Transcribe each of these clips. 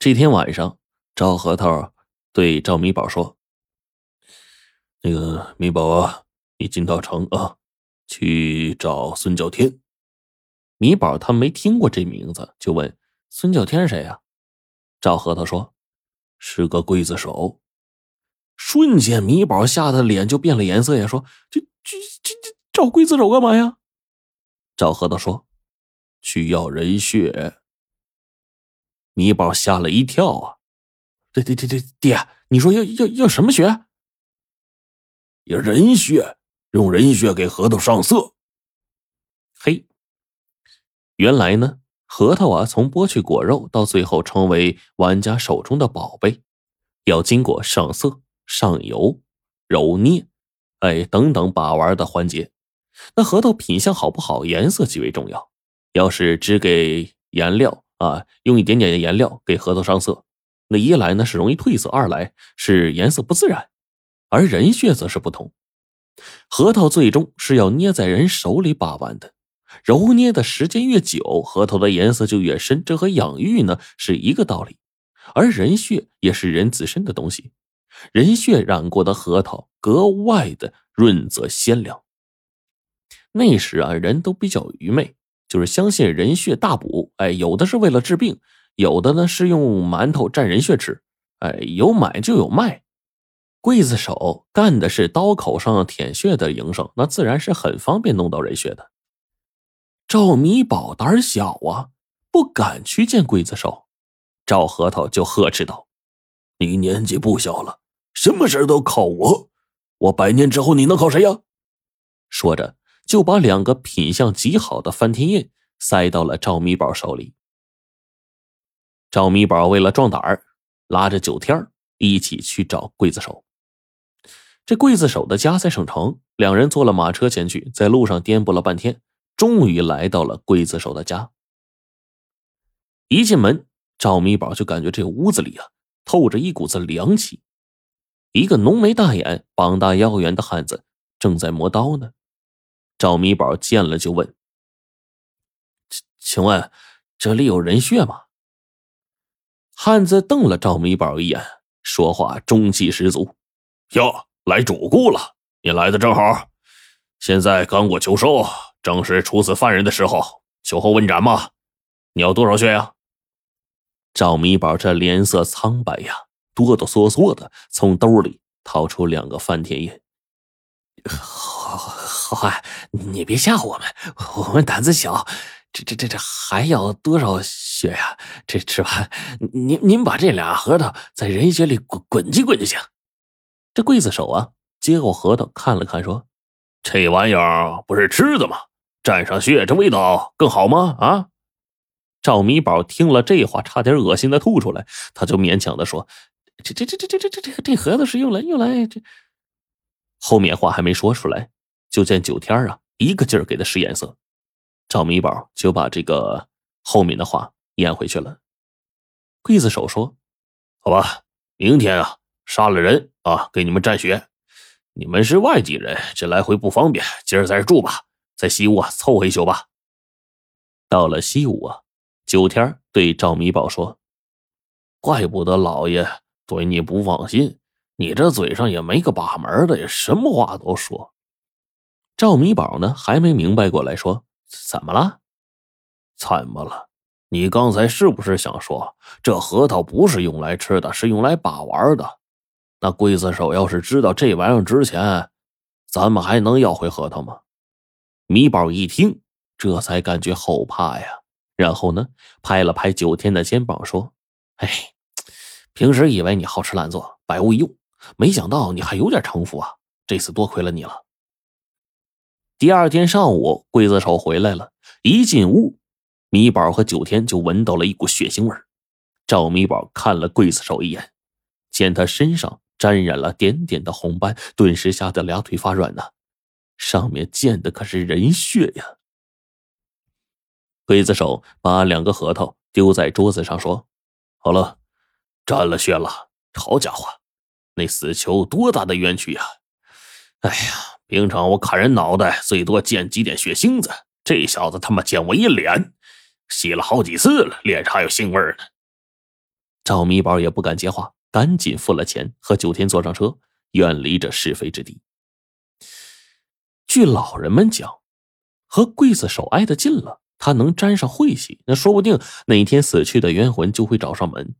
这天晚上，赵核桃对赵米宝说：“那个米宝啊，你进到城啊，去找孙叫天。”米宝他没听过这名字，就问：“孙叫天谁呀？”赵核桃说：“是个刽子手。”瞬间，米宝吓得脸就变了颜色呀，说：“这这这这找刽子手干嘛呀？”赵核桃说：“去要人血。”米宝吓了一跳啊！对对对对，爹，你说要要要什么血？要人血，用人血给核桃上色。嘿，原来呢，核桃啊，从剥去果肉到最后成为玩家手中的宝贝，要经过上色、上油、揉捏，哎等等把玩的环节。那核桃品相好不好，颜色极为重要。要是只给颜料。啊，用一点点的颜料给核桃上色，那一来呢是容易褪色，二来是颜色不自然。而人血则是不同，核桃最终是要捏在人手里把玩的，揉捏的时间越久，核桃的颜色就越深。这和养育呢是一个道理。而人血也是人自身的东西，人血染过的核桃格外的润泽鲜亮。那时啊，人都比较愚昧。就是相信人血大补，哎，有的是为了治病，有的呢是用馒头蘸人血吃，哎，有买就有卖。刽子手干的是刀口上舔血的营生，那自然是很方便弄到人血的。赵米宝胆小啊，不敢去见刽子手。赵核桃就呵斥道：“你年纪不小了，什么事都靠我，我百年之后你能靠谁呀？”说着。就把两个品相极好的翻天印塞到了赵米宝手里。赵米宝为了壮胆儿，拉着九天一起去找刽子手。这刽子手的家在省城，两人坐了马车前去，在路上颠簸了半天，终于来到了刽子手的家。一进门，赵米宝就感觉这屋子里啊透着一股子凉气。一个浓眉大眼、膀大腰圆的汉子正在磨刀呢。赵米宝见了就问：“请请问这里有人血吗？”汉子瞪了赵米宝一眼，说话中气十足：“哟，来主顾了，你来的正好。现在刚过秋收，正是处死犯人的时候，秋后问斩嘛。你要多少血呀？”赵米宝这脸色苍白呀，哆哆嗦嗦的从兜里掏出两个翻天印。好汉，你别吓唬我们，我们胆子小。这这这这还要多少血呀？这吃完，您您把这俩核桃在人血里滚滚几滚就行。这刽子手啊，接过核桃看了看，说：“这玩意儿不是吃的吗？蘸上血，这味道更好吗？”啊！赵米宝听了这话，差点恶心的吐出来，他就勉强的说：“这这这这这这这这这盒子是用来用来这。”后面话还没说出来。就见九天啊，一个劲儿给他使眼色，赵米宝就把这个后面的话咽回去了。刽子手说：“好吧，明天啊，杀了人啊，给你们蘸血。你们是外地人，这来回不方便，今儿在这住吧，在西屋啊凑合一宿吧。”到了西屋啊，九天对赵米宝说：“怪不得老爷对你不放心，你这嘴上也没个把门的，也什么话都说。”赵米宝呢，还没明白过来，说：“怎么了？怎么了？你刚才是不是想说这核桃不是用来吃的，是用来把玩的？那刽子手要是知道这玩意儿值钱，咱们还能要回核桃吗？”米宝一听，这才感觉后怕呀。然后呢，拍了拍九天的肩膀，说：“哎，平时以为你好吃懒做，百无一用，没想到你还有点城府啊！这次多亏了你了。”第二天上午，刽子手回来了。一进屋，米宝和九天就闻到了一股血腥味赵米宝看了刽子手一眼，见他身上沾染了点点的红斑，顿时吓得俩腿发软呢。上面溅的可是人血呀！刽子手把两个核桃丢在桌子上，说：“好了，沾了血了。好家伙，那死囚多大的冤屈呀！哎呀！”平常我砍人脑袋最多溅几点血腥子，这小子他妈溅我一脸，洗了好几次了，脸上还有腥味呢。赵米宝也不敢接话，赶紧付了钱，和九天坐上车，远离这是非之地。据老人们讲，和刽子手挨得近了，他能沾上晦气，那说不定哪天死去的冤魂就会找上门。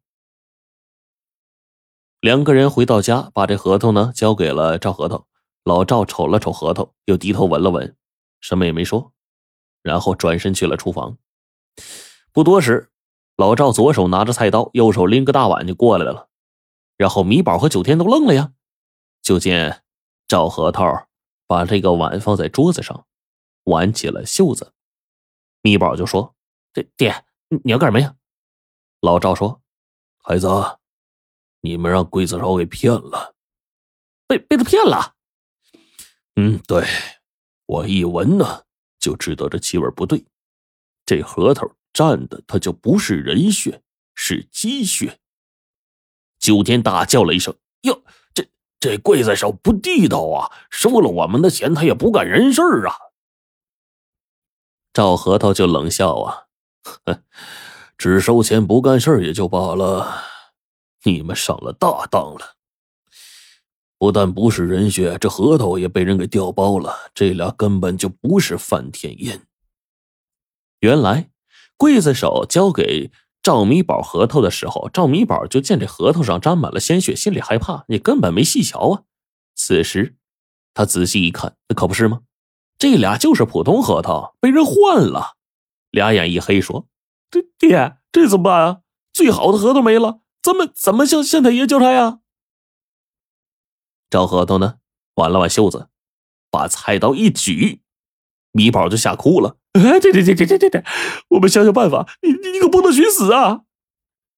两个人回到家，把这合同呢交给了赵核桃。老赵瞅了瞅核桃，又低头闻了闻，什么也没说，然后转身去了厨房。不多时，老赵左手拿着菜刀，右手拎个大碗就过来了。然后米宝和九天都愣了呀，就见赵核桃把这个碗放在桌子上，挽起了袖子。米宝就说：“爹爹，你要干什么呀？”老赵说：“孩子，你们让刽子手给骗了，被被他骗了。”嗯，对，我一闻呢就知道这气味不对，这核桃蘸的它就不是人血，是鸡血。九天大叫了一声：“哟，这这刽子手不地道啊！收了我们的钱，他也不干人事啊！”赵核桃就冷笑啊：“ 只收钱不干事也就罢了，你们上了大当了。”不但不是人血，这核桃也被人给调包了。这俩根本就不是范天印。原来，刽子手交给赵米宝核桃的时候，赵米宝就见这核桃上沾满了鲜血，心里害怕，你根本没细瞧啊。此时，他仔细一看，那可不是吗？这俩就是普通核桃，被人换了。俩眼一黑，说：“这爹，这怎么办啊？最好的核桃没了，咱们怎么向县太爷交差呀？”赵核桃呢，挽了挽袖子，把菜刀一举，米宝就吓哭了。哎，这这这这这这这，我们想想办法，你你可不能寻死啊！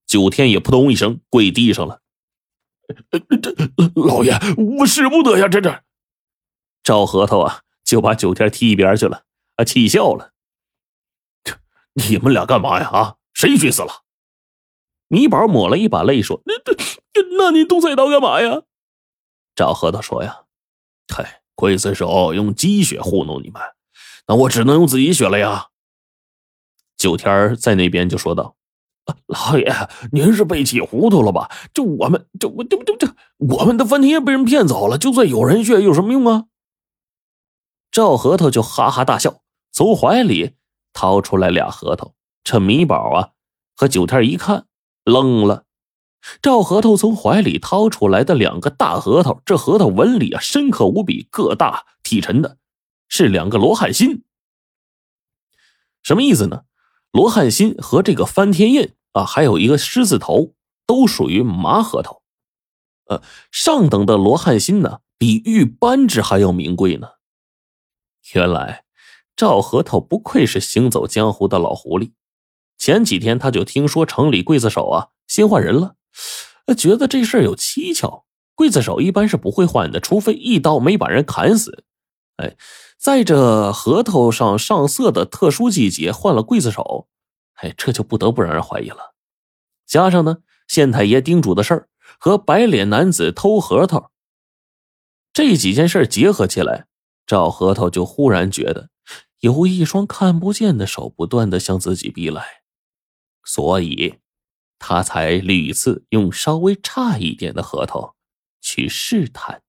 九天也扑通一声跪地上了。这老爷，我使不得呀！这这，赵核桃啊，就把九天踢一边去了，啊，气笑了。你们俩干嘛呀？啊，谁寻死了？米宝抹了一把泪说：“ 那那那你动菜刀干嘛呀？”赵核桃说：“呀，嗨，刽子手用鸡血糊弄你们，那我只能用自己血了呀。”九天在那边就说道：“老爷，您是被气糊涂了吧？这我们，这我这这这，我们的翻天被人骗走了，就算有人血有什么用啊？”赵核桃就哈哈大笑，从怀里掏出来俩核桃。这米宝啊和九天一看，愣了。赵核桃从怀里掏出来的两个大核桃，这核桃纹理啊深刻无比，个大体沉的，是两个罗汉心。什么意思呢？罗汉心和这个翻天印啊，还有一个狮子头，都属于麻核桃。呃，上等的罗汉心呢，比玉扳指还要名贵呢。原来赵核桃不愧是行走江湖的老狐狸，前几天他就听说城里刽子手啊新换人了。觉得这事儿有蹊跷，刽子手一般是不会换的，除非一刀没把人砍死。哎，在这核桃上上色的特殊季节换了刽子手，哎，这就不得不让人怀疑了。加上呢，县太爷叮嘱的事儿和白脸男子偷核桃，这几件事结合起来，赵核桃就忽然觉得有一双看不见的手不断的向自己逼来，所以。他才屡次用稍微差一点的合同去试探。